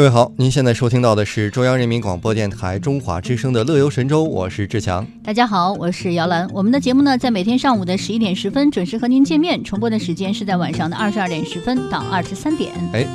各位好，您现在收听到的是中央人民广播电台中华之声的《乐游神州》，我是志强。大家好，我是姚兰。我们的节目呢，在每天上午的十一点十分准时和您见面，重播的时间是在晚上的二十二点十分到二十三点。哎，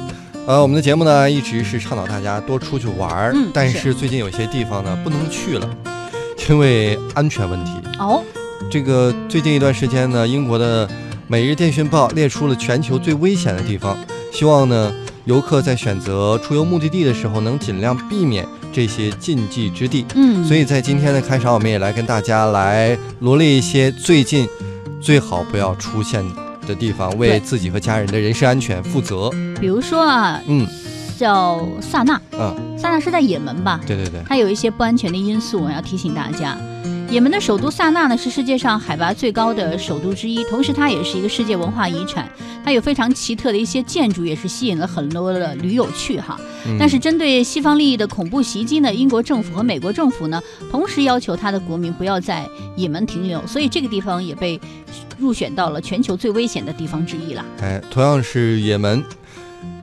呃，我们的节目呢，一直是倡导大家多出去玩儿，嗯但是是最近有些地方呢不能去了，因为安全问题。哦，这个最近一段时间呢，英国的《每日电讯报》列出了全球最危险的地方，希望呢游客在选择出游目的地的时候能尽量避免这些禁忌之地。嗯，所以在今天的开场，我们也来跟大家来罗列一些最近最好不要出现的地方，为自己和家人的人身安全负责。比如说啊，嗯叫萨那，嗯，萨那是在也门吧？对对对，它有一些不安全的因素，我要提醒大家。也门的首都萨那呢，是世界上海拔最高的首都之一，同时它也是一个世界文化遗产。它有非常奇特的一些建筑，也是吸引了很多的驴友去哈。嗯但是针对西方利益的恐怖袭击呢，英国政府和美国政府呢，同时要求他的国民不要在也门停留，所以这个地方也被入选到了全球最危险的地方之一了。哎，同样是也门，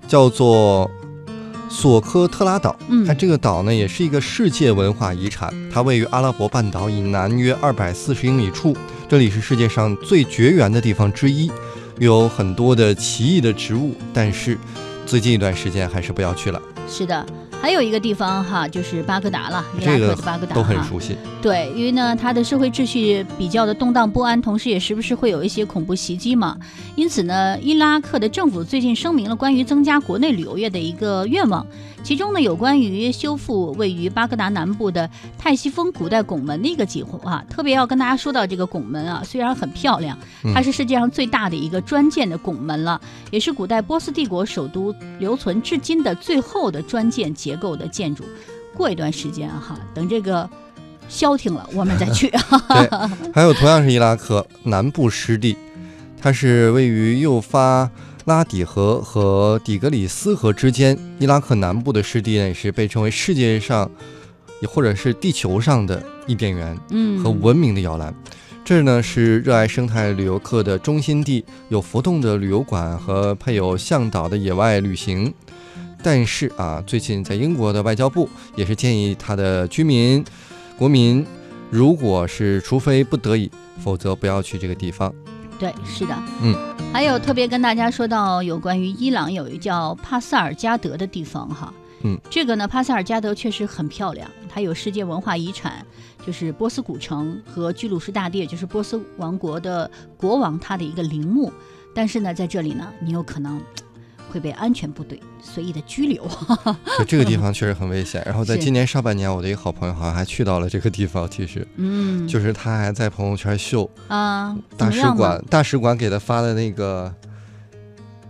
叫做索科特拉岛。嗯它这个岛呢，也是一个世界文化遗产，它位于阿拉伯半岛以南约二百四十英里处，这里是世界上最绝缘的地方之一，有很多的奇异的植物，但是最近一段时间还是不要去了，是的，还有一个地方哈，就是巴格达了，伊拉克的巴格达都很熟悉。对，因为呢，它的社会秩序比较的动荡不安，同时也时不时会有一些恐怖袭击嘛。因此呢，伊拉克的政府最近声明了关于增加国内旅游业的一个愿望，其中呢有关于修复位于巴格达南部的泰西峰古代拱门的一个计划啊。特别要跟大家说到这个拱门啊，虽然很漂亮，它是世界上最大的一个砖建的拱门了，也是古代波斯帝国首都留存至今的最后的砖建结构的建筑。过一段时间啊哈，等这个消停了，我们再去。还有同样是伊拉克南部湿地，它是位于幼发拉底河和底格里斯河之间。伊拉克南部的湿地呢，也是被称为世界上，也或者是地球上的伊甸园嗯，和文明的摇篮。这儿呢是热爱生态旅游客的中心地，有浮动的旅游馆和配有向导的野外旅行。但是啊，最近在英国的外交部也是建议他的居民、国民，如果是除非不得已，否则不要去这个地方。对，是的，嗯，还有特别跟大家说到有关于伊朗有一叫帕萨尔加德的地方哈，嗯，这个呢，帕萨尔加德确实很漂亮，它有世界文化遗产，就是波斯古城和居鲁士大帝，也就是波斯王国的国王他的一个陵墓，但是呢，在这里呢，你有可能嘖会被安全部队随意的拘留。就这个地方确实很危险。然后在今年上半年，我的一个好朋友好像还去到了这个地方，其实嗯，就是他还在朋友圈秀啊，大使馆大使馆给他发的那个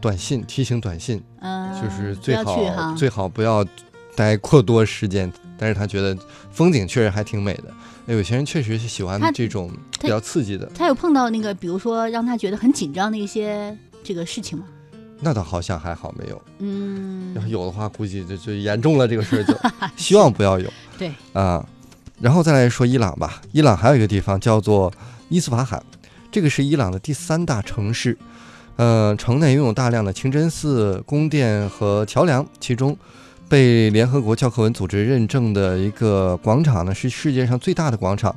短信提醒短信。嗯，就是最好，最好不要待过多时间，但是他觉得风景确实还挺美的。哎有些人确实是喜欢这种比较刺激的，他有碰到那个，比如说让他觉得很紧张的一些这个事情吗？那倒好像还好没有。嗯要，是有的话，估计就就严重了，这个事儿就 希望不要有对，啊。然后再来说伊朗吧，伊朗还有一个地方叫做伊斯法罕，这个是伊朗的第三大城市。呃，城内拥有大量的清真寺、宫殿和桥梁，其中被联合国教科文组织认证的一个广场呢，是世界上最大的广场。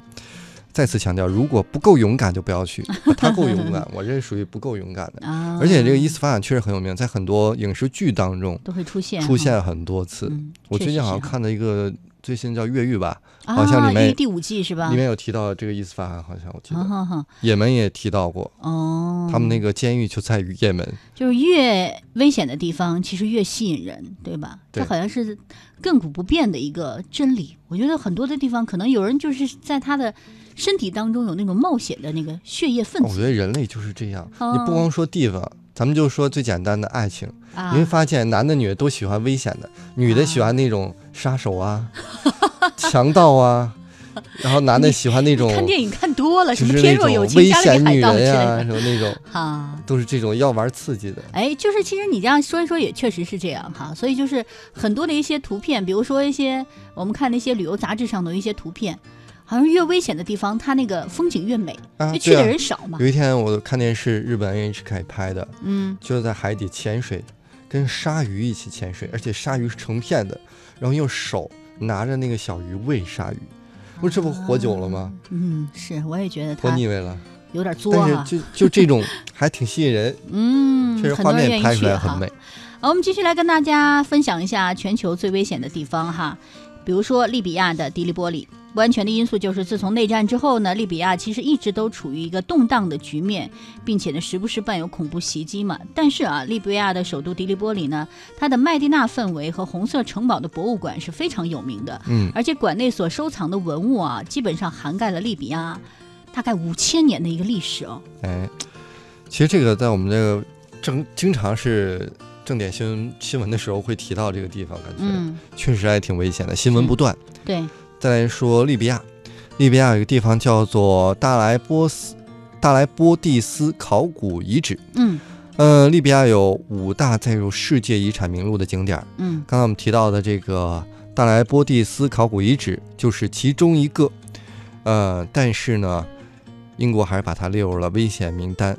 再次强调，如果不够勇敢就不要去。他够勇敢，我这属于不够勇敢的。啊，而且这个伊斯法罕确实很有名，在很多影视剧当中都会出现出现很多次。嗯，我最近好像看了一个，最新叫《越狱》吧，好像啊，里面第五季是吧？里面有提到这个伊斯法罕，好像我记得，也门也提到过，哦，他们那个监狱就在于也门。就是越危险的地方，其实越吸引人，对吧？对。这好像是亘古不变的一个真理。我觉得很多的地方，可能有人就是在他的身体当中有那种冒险的那个血液分子。我觉得人类就是这样，哦。你不光说地方，咱们就说最简单的爱情，啊。你会发现男的女的都喜欢危险的，女的喜欢那种杀手啊、强盗啊，然后男的喜欢那种看电影看多了，什么天若有情，种危险女人呀，的什么那种哈。都是这种要玩刺激的。哎，就是其实你这样说一说，也确实是这样哈。所以就是很多的一些图片，比如说一些我们看那些旅游杂志上的一些图片，好像越危险的地方，它那个风景越美，啊因为去的人少嘛。有一天我看电视，日本 NHK 拍的，嗯，就是在海底潜水，跟鲨鱼一起潜水，而且鲨鱼是成片的，然后用手拿着那个小鱼喂鲨鱼。不是这不活久了吗？嗯，是，我也觉得活腻味了。有点作但是。就就这种还挺吸引人，嗯，确实画面拍出。来很美。好，我们继续来跟大家分享一下全球最危险的地方哈，比如说利比亚的迪利波里。不安全的因素就是，自从内战之后呢，利比亚其实一直都处于一个动荡的局面，并且呢，时不时伴有恐怖袭击嘛。但是啊，利比亚的首都迪利波里呢，它的麦地那氛围和红色城堡的博物馆是非常有名的，嗯，而且馆内所收藏的文物啊，基本上涵盖了利比亚大概五千年的一个历史哦。哎，其实这个在我们这个正经常是正点新闻新闻的时候会提到这个地方，感觉嗯，确实还挺危险的，新闻不断。对，再来说利比亚，利比亚有一个地方叫做大莱波斯大莱波蒂斯考古遗址。嗯呃，利比亚有五大载入世界遗产名录的景点，嗯刚才我们提到的这个大莱波蒂斯考古遗址就是其中一个。呃，但是呢，英国还是把它列入了危险名单。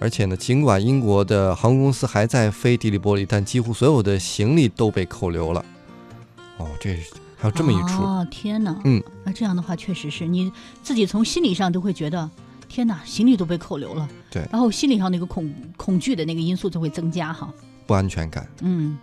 而且呢，尽管英国的航空公司还在飞迪利波利，但几乎所有的行李都被扣留了。哦，这还有这么一出。哦，天哪！嗯，那这样的话，确实是你自己从心理上都会觉得，天哪，行李都被扣留了。对然后心理上那个恐恐惧的那个因素就会增加哈。不安全感。嗯，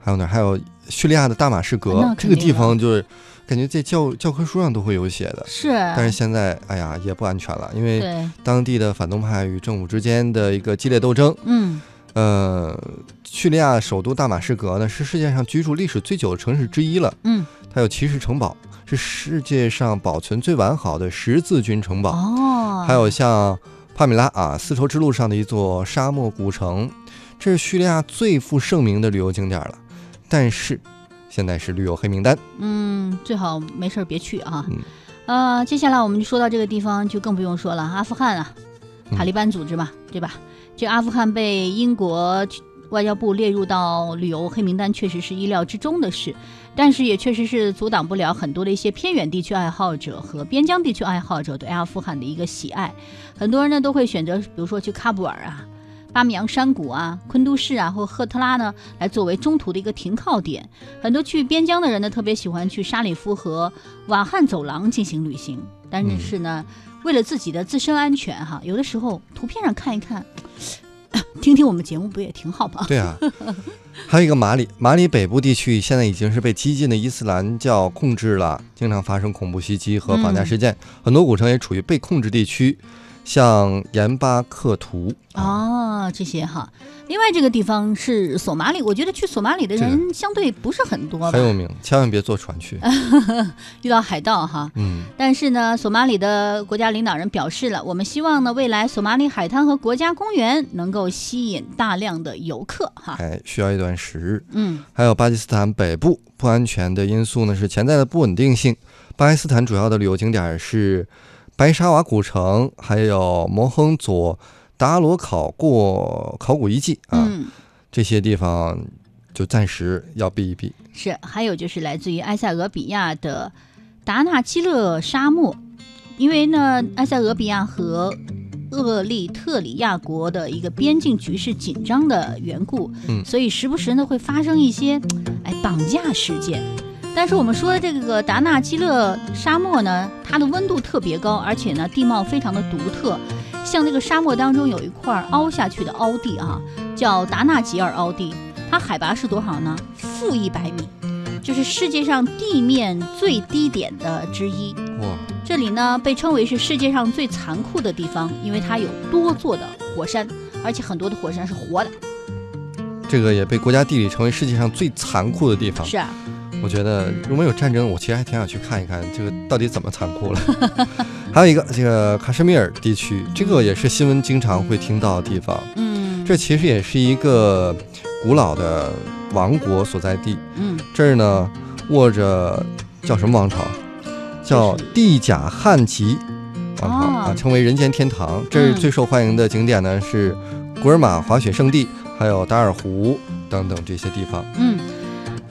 还有哪？还有叙利亚的大马士革这个地方就是感觉在教教科书上都会有写的，是。但是现在哎呀也不安全了，因为对，当地的反动派与政府之间的一个激烈斗争。嗯呃，叙利亚首都大马士革呢是世界上居住历史最久的城市之一了，嗯，它有骑士城堡，是世界上保存最完好的十字军城堡。哦，还有像帕米拉啊，丝绸之路上的一座沙漠古城，这是叙利亚最负盛名的旅游景点了。但是现在是旅游黑名单。嗯，最好没事儿别去啊。嗯呃，接下来我们就说到这个地方，就更不用说了，阿富汗啊，嗯塔利班组织嘛，对吧？这阿富汗被英国外交部列入到旅游黑名单，确实是意料之中的事，但是也确实是阻挡不了很多的一些偏远地区爱好者和边疆地区爱好者对阿富汗的一个喜爱。很多人呢都会选择，比如说去喀布尔啊。巴米扬山谷啊、昆都市啊或赫特拉呢，来作为中途的一个停靠点。很多去边疆的人呢，特别喜欢去沙里夫和瓦罕走廊进行旅行。但是呢，为了自己的自身安全哈，有的时候图片上看一看，听听我们节目不也挺好吗？对啊，还有一个马里，马里北部地区现在已经是被激进的伊斯兰教控制了，经常发生恐怖袭击和绑架事件，很多古城也处于被控制地区，像盐巴克图啊，哦，这些哈。另外这个地方是索马里，我觉得去索马里的人相对不是很多吧很，有名，千万别坐船去。遇到海盗哈。嗯，但是呢，索马里的国家领导人表示了，我们希望呢，未来索马里海滩和国家公园能够吸引大量的游客哈。哎需要一段时日。嗯还有巴基斯坦北部不安全的因素呢，是潜在的不稳定性。巴基斯坦主要的旅游景点是白沙瓦古城，还有摩亨佐达罗考过考古遗迹啊，嗯，这些地方就暂时要避一避。是，还有就是来自于埃塞俄比亚的达纳基勒沙漠，因为呢，埃塞俄比亚和厄立特里亚国的一个边境局势紧张的缘故，嗯所以时不时呢会发生一些哎绑架事件。但是我们说的这个达纳基勒沙漠呢，它的温度特别高，而且呢地貌非常的独特。像这个沙漠当中有一块凹下去的凹地啊，叫达纳吉尔凹地，它海拔是多少呢？负一百米，就是世界上地面最低点的之一。哇，这里呢被称为是世界上最残酷的地方，因为它有多座的火山，而且很多的火山是活的。这个也被国家地理称为世界上最残酷的地方。是啊，我觉得如果有战争，我其实还挺想去看一看这个到底怎么残酷了。还有一个这个喀什米尔地区，这个也是新闻经常会听到的地方。嗯，这其实也是一个古老的王国所在地。嗯这儿呢握着叫什么王朝？叫就是帝甲汉吉王朝、哦啊，称为人间天堂。这儿嗯最受欢迎的景点呢是古尔玛滑雪胜地，还有达尔湖等等这些地方。嗯。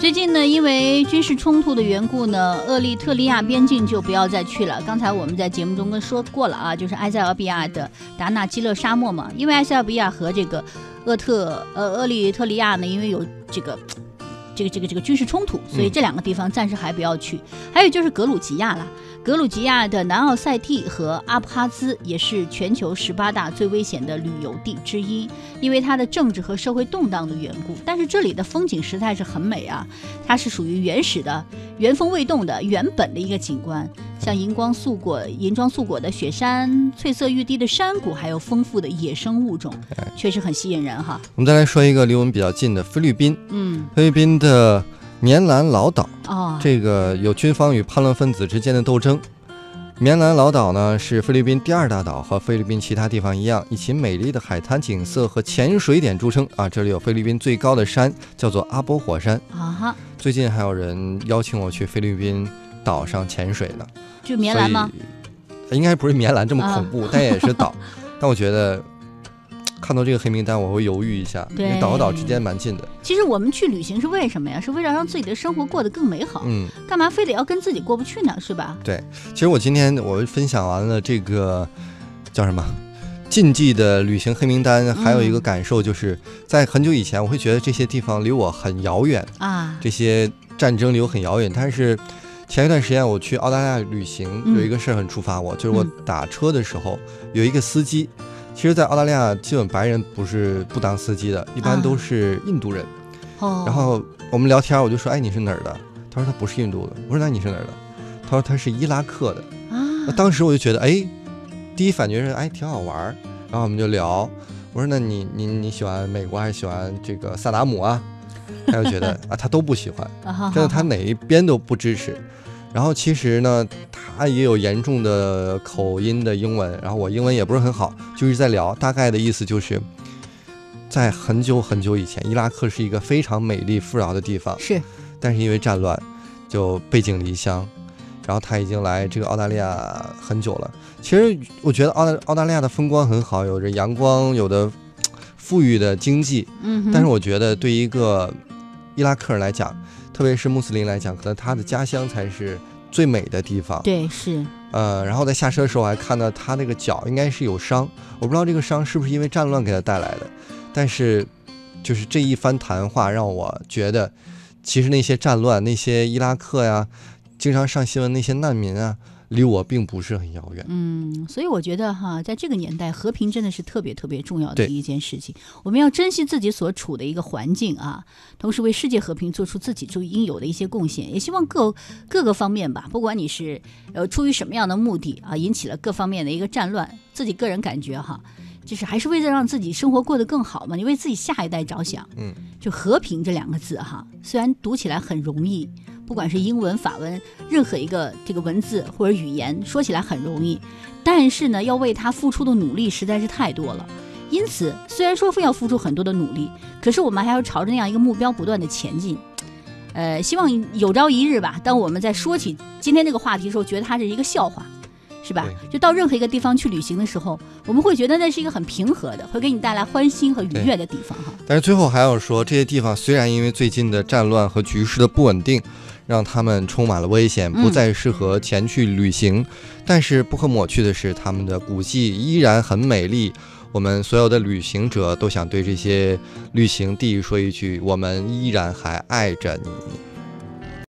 最近呢，因为军事冲突的缘故呢，厄立特里亚边境就不要再去了。刚才我们在节目中跟说过了啊，就是埃塞俄比亚的达纳基勒沙漠嘛，因为埃塞俄比亚和这个厄特呃厄立特里亚呢，因为有这个。这个这个这个军事冲突，所以这两个地方暂时还不要去。还有就是格鲁吉亚了，格鲁吉亚的南奥塞梯和阿布哈兹也是全球十八大最危险的旅游地之一，因为它的政治和社会动荡的缘故。但是这里的风景实在是很美啊，它是属于原始的、原封未动的、原本的一个景观。像银光素裹、银装素裹的雪山、翠色欲滴的山谷，还有丰富的野生物种，确实很吸引人哈。我们再来说一个离我们比较近的菲律宾，嗯，菲律宾的棉兰老岛，哦，这个有军方与叛乱分子之间的斗争。棉兰老岛呢是菲律宾第二大岛，和菲律宾其他地方一样，以其美丽的海滩景色和潜水点著称啊。这里有菲律宾最高的山，叫做阿波火山。啊哈，最近还有人邀请我去菲律宾岛上潜水呢。就棉兰吗？应该不是棉兰这么恐怖，但也是岛。但我觉得看到这个黑名单，我会犹豫一下，因为岛和岛之间蛮近的。其实我们去旅行是为什么呀？是为了让自己的生活过得更美好。嗯，干嘛非得要跟自己过不去呢？是吧？对。其实我今天我分享完了这个叫什么禁忌的旅行黑名单，还有一个感受就是在很久以前，我会觉得这些地方离我很遥远啊，这些战争离我很遥远，但是。前一段时间我去澳大利亚旅行，有一个事儿很触发我，就是我打车的时候有一个司机。其实，在澳大利亚，基本白人不是不当司机的，一般都是印度人。哦。然后我们聊天，我就说：“哎，你是哪儿的？”他说：“他不是印度的。”我说：“那你是哪儿的？”他说：“他是伊拉克的。”啊。当时我就觉得，哎，第一反觉是哎挺好玩儿。然后我们就聊，我说：“那你你你喜欢美国还是喜欢这个萨达姆啊？”他就觉得 啊，他都不喜欢，真的，他哪一边都不支持。然后其实呢，他也有严重的口音的英文，然后我英文也不是很好，就是在聊，大概的意思就是在很久很久以前，伊拉克是一个非常美丽富饶的地方，是，但是因为战乱就背井离乡，然后他已经来这个澳大利亚很久了。其实我觉得澳大澳大利亚的风光很好，有着阳光，有的富裕的经济，嗯，但是我觉得对一个伊拉克人来讲。特别是穆斯林来讲，可能他的家乡才是最美的地方。对，是。呃，然后在下车的时候，我还看到他那个脚应该是有伤，我不知道这个伤是不是因为战乱给他带来的。但是，就是这一番谈话让我觉得，其实那些战乱，那些伊拉克呀，经常上新闻那些难民啊。离我并不是很遥远，嗯，所以我觉得哈，在这个年代，和平真的是特别特别重要的一件事情。我们要珍惜自己所处的一个环境啊，同时为世界和平做出自己就应有的一些贡献。也希望各各个方面吧，不管你是呃出于什么样的目的啊，引起了各方面的一个战乱，自己个人感觉哈，就是还是为了让自己生活过得更好嘛，你为自己下一代着想。嗯，就和平这两个字哈，虽然读起来很容易。不管是英文、法文，任何一个这个文字或者语言，说起来很容易，但是呢，要为他付出的努力实在是太多了。因此，虽然说非要付出很多的努力，可是我们还要朝着那样一个目标不断的前进。呃，希望有朝一日吧，当我们在说起今天这个话题的时候，觉得它是一个笑话，是吧？就到任何一个地方去旅行的时候，我们会觉得那是一个很平和的，会给你带来欢欣和愉悦的地方哈。但是最后还要说，这些地方虽然因为最近的战乱和局势的不稳定。让他们充满了危险，不再适合前去旅行。但是不可抹去的是，他们的古迹依然很美丽。我们所有的旅行者都想对这些旅行地说一句：我们依然还爱着你。